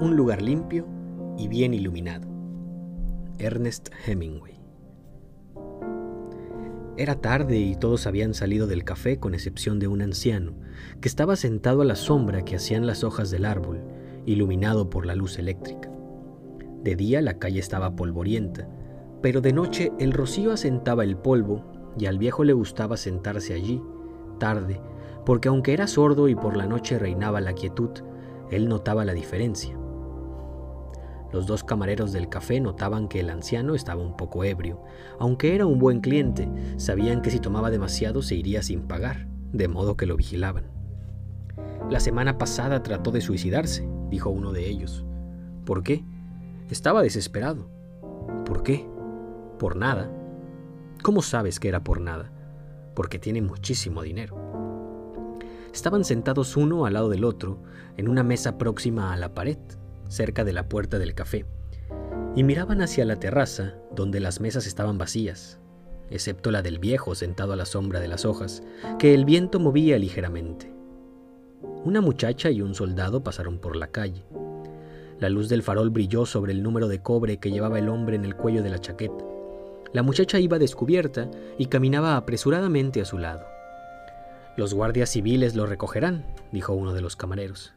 Un lugar limpio y bien iluminado. Ernest Hemingway. Era tarde y todos habían salido del café con excepción de un anciano, que estaba sentado a la sombra que hacían las hojas del árbol, iluminado por la luz eléctrica. De día la calle estaba polvorienta, pero de noche el rocío asentaba el polvo y al viejo le gustaba sentarse allí, tarde, porque aunque era sordo y por la noche reinaba la quietud, él notaba la diferencia. Los dos camareros del café notaban que el anciano estaba un poco ebrio. Aunque era un buen cliente, sabían que si tomaba demasiado se iría sin pagar, de modo que lo vigilaban. La semana pasada trató de suicidarse, dijo uno de ellos. ¿Por qué? Estaba desesperado. ¿Por qué? Por nada. ¿Cómo sabes que era por nada? Porque tiene muchísimo dinero. Estaban sentados uno al lado del otro en una mesa próxima a la pared cerca de la puerta del café, y miraban hacia la terraza donde las mesas estaban vacías, excepto la del viejo sentado a la sombra de las hojas, que el viento movía ligeramente. Una muchacha y un soldado pasaron por la calle. La luz del farol brilló sobre el número de cobre que llevaba el hombre en el cuello de la chaqueta. La muchacha iba descubierta y caminaba apresuradamente a su lado. Los guardias civiles lo recogerán, dijo uno de los camareros.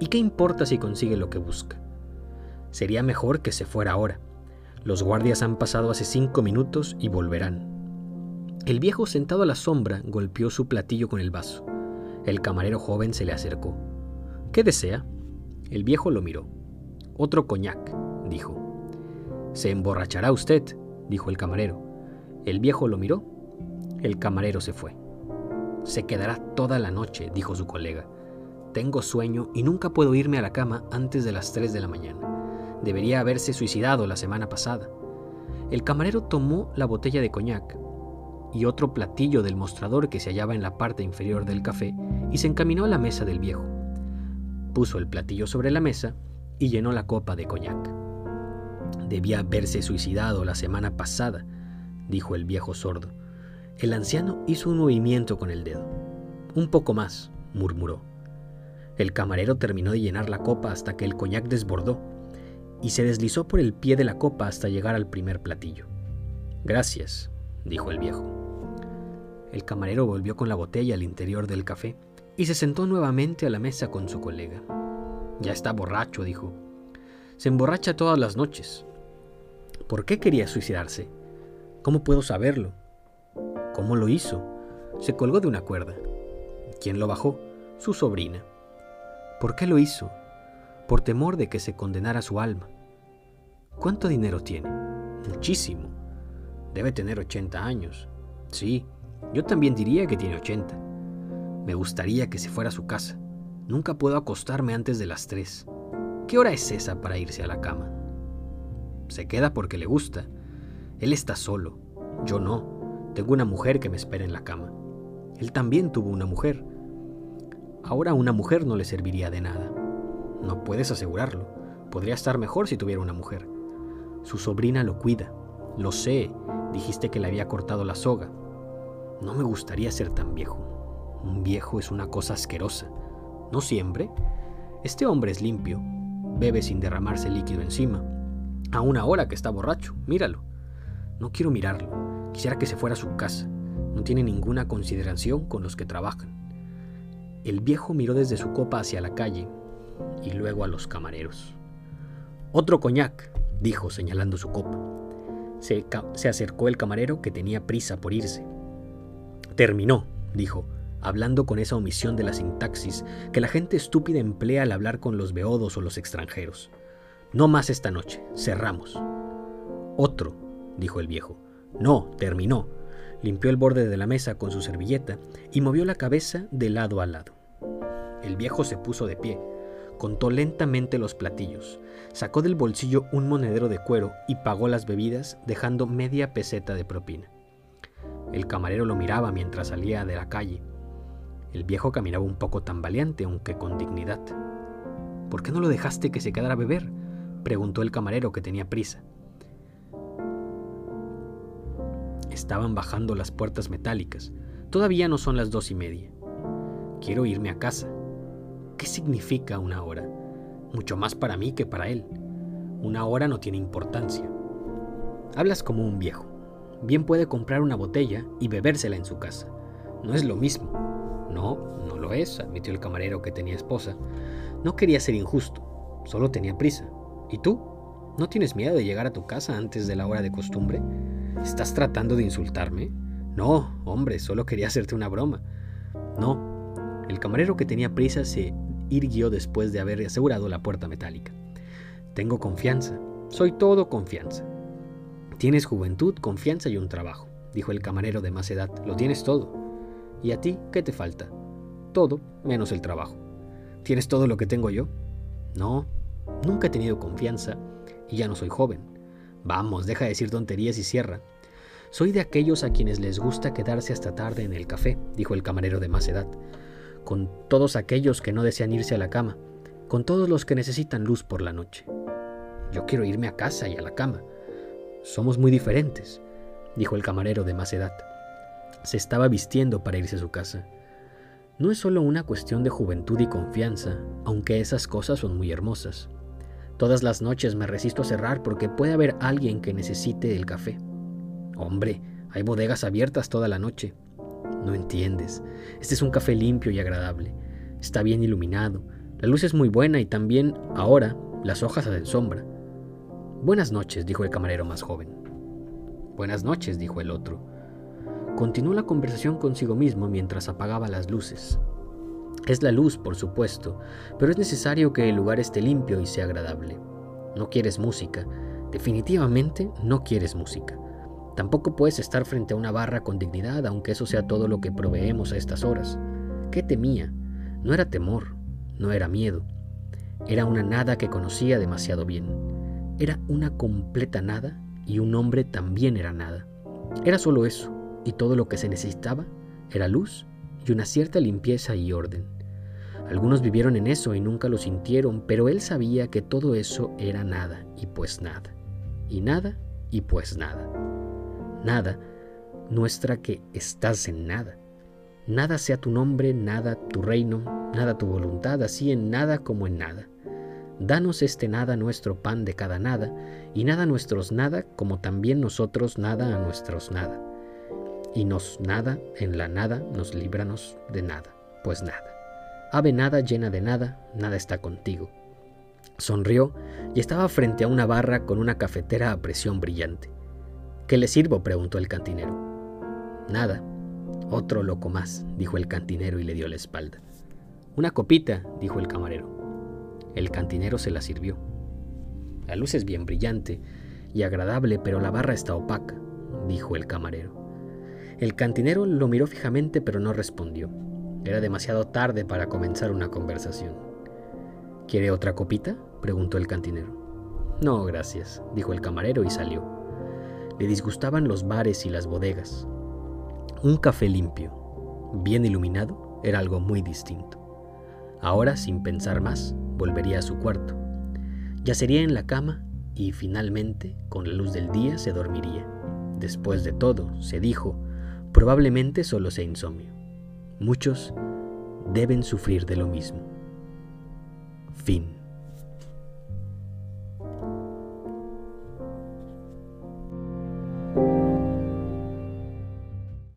¿Y qué importa si consigue lo que busca? Sería mejor que se fuera ahora. Los guardias han pasado hace cinco minutos y volverán. El viejo sentado a la sombra golpeó su platillo con el vaso. El camarero joven se le acercó. ¿Qué desea? El viejo lo miró. Otro coñac, dijo. Se emborrachará usted, dijo el camarero. El viejo lo miró. El camarero se fue. Se quedará toda la noche, dijo su colega. Tengo sueño y nunca puedo irme a la cama antes de las 3 de la mañana. Debería haberse suicidado la semana pasada. El camarero tomó la botella de coñac y otro platillo del mostrador que se hallaba en la parte inferior del café y se encaminó a la mesa del viejo. Puso el platillo sobre la mesa y llenó la copa de coñac. Debía haberse suicidado la semana pasada, dijo el viejo sordo. El anciano hizo un movimiento con el dedo. Un poco más, murmuró. El camarero terminó de llenar la copa hasta que el coñac desbordó y se deslizó por el pie de la copa hasta llegar al primer platillo. Gracias, dijo el viejo. El camarero volvió con la botella al interior del café y se sentó nuevamente a la mesa con su colega. Ya está borracho, dijo. Se emborracha todas las noches. ¿Por qué quería suicidarse? ¿Cómo puedo saberlo? ¿Cómo lo hizo? Se colgó de una cuerda. ¿Quién lo bajó? Su sobrina. ¿Por qué lo hizo? Por temor de que se condenara su alma. ¿Cuánto dinero tiene? Muchísimo. Debe tener 80 años. Sí, yo también diría que tiene 80. Me gustaría que se fuera a su casa. Nunca puedo acostarme antes de las 3. ¿Qué hora es esa para irse a la cama? Se queda porque le gusta. Él está solo. Yo no. Tengo una mujer que me espera en la cama. Él también tuvo una mujer. Ahora una mujer no le serviría de nada. No puedes asegurarlo. Podría estar mejor si tuviera una mujer. Su sobrina lo cuida. Lo sé. Dijiste que le había cortado la soga. No me gustaría ser tan viejo. Un viejo es una cosa asquerosa. No siempre. Este hombre es limpio. Bebe sin derramarse líquido encima. A una hora que está borracho. Míralo. No quiero mirarlo. Quisiera que se fuera a su casa. No tiene ninguna consideración con los que trabajan. El viejo miró desde su copa hacia la calle y luego a los camareros. Otro coñac, dijo señalando su copa. Se, acercó el camarero que tenía prisa por irse. Terminó, dijo, hablando con esa omisión de la sintaxis que la gente estúpida emplea al hablar con los beodos o los extranjeros. No más esta noche, cerramos. Otro, dijo el viejo. No, terminó limpió el borde de la mesa con su servilleta y movió la cabeza de lado a lado. El viejo se puso de pie, contó lentamente los platillos, sacó del bolsillo un monedero de cuero y pagó las bebidas dejando media peseta de propina. El camarero lo miraba mientras salía de la calle. El viejo caminaba un poco tambaleante, aunque con dignidad. ¿Por qué no lo dejaste que se quedara a beber? preguntó el camarero que tenía prisa. Estaban bajando las puertas metálicas. Todavía no son las dos y media. Quiero irme a casa. ¿Qué significa una hora? mucho más para mí que para él. Una hora no tiene importancia. Hablas como un viejo. Bien puede comprar una botella y bebérsela en su casa. No es lo mismo. No, no lo es, admitió el camarero que tenía esposa. No quería ser injusto, solo tenía prisa. ¿Y tú? ¿No tienes miedo de llegar a tu casa antes de la hora de costumbre? ¿Estás tratando de insultarme? No, hombre, solo quería hacerte una broma. No, el camarero que tenía prisa se irguió después de haber asegurado la puerta metálica. Tengo confianza, soy todo confianza. Tienes juventud, confianza y un trabajo, dijo el camarero de más edad. Lo tienes todo. ¿Y a ti qué te falta? Todo menos el trabajo. ¿Tienes todo lo que tengo yo? No, nunca he tenido confianza y ya no soy joven. Vamos, deja de decir tonterías y cierra. Soy de aquellos a quienes les gusta quedarse hasta tarde en el café, dijo el camarero de más edad, con todos aquellos que no desean irse a la cama, con todos los que necesitan luz por la noche. Yo quiero irme a casa y a la cama. Somos muy diferentes, dijo el camarero de más edad. Se estaba vistiendo para irse a su casa. No es solo una cuestión de juventud y confianza, aunque esas cosas son muy hermosas. Todas las noches me resisto a cerrar porque puede haber alguien que necesite el café. Hombre, hay bodegas abiertas toda la noche. No entiendes. Este es un café limpio y agradable. Está bien iluminado. La luz es muy buena y también, ahora, las hojas hacen sombra. Buenas noches, dijo el camarero más joven. Buenas noches, dijo el otro. Continuó la conversación consigo mismo mientras apagaba las luces. Es la luz, por supuesto, pero es necesario que el lugar esté limpio y sea agradable. No quieres música, definitivamente no quieres música. Tampoco puedes estar frente a una barra con dignidad, aunque eso sea todo lo que proveemos a estas horas. ¿Qué temía? No era temor, no era miedo. Era una nada que conocía demasiado bien. Era una completa nada y un hombre también era nada. Era solo eso, y todo lo que se necesitaba era luz y una cierta limpieza y orden. Algunos vivieron en eso y nunca lo sintieron, pero él sabía que todo eso era nada y pues nada. Y nada y pues nada. Nada nuestra que estás en nada. Nada sea tu nombre, nada tu reino, nada tu voluntad, así en nada como en nada. Danos este nada nuestro pan de cada nada, y nada nuestros nada, como también nosotros nada a nuestros nada y nos nada en la nada nos líbranos de nada, pues nada. Ave nada llena de nada, nada está contigo. Sonrió y estaba frente a una barra con una cafetera a presión brillante. ¿Qué le sirvo? preguntó el cantinero. Nada. Otro loco más, dijo el cantinero y le dio la espalda. Una copita, dijo el camarero. El cantinero se la sirvió. La luz es bien brillante y agradable, pero la barra está opaca, dijo el camarero. El cantinero lo miró fijamente pero no respondió. Era demasiado tarde para comenzar una conversación. ¿Quiere otra copita? preguntó el cantinero. No, gracias, dijo el camarero y salió. Le disgustaban los bares y las bodegas. Un café limpio, bien iluminado, era algo muy distinto. Ahora, sin pensar más, volvería a su cuarto. Yacería en la cama y finalmente, con la luz del día, se dormiría. Después de todo, se dijo, Probablemente solo sea insomnio. Muchos deben sufrir de lo mismo. Fin.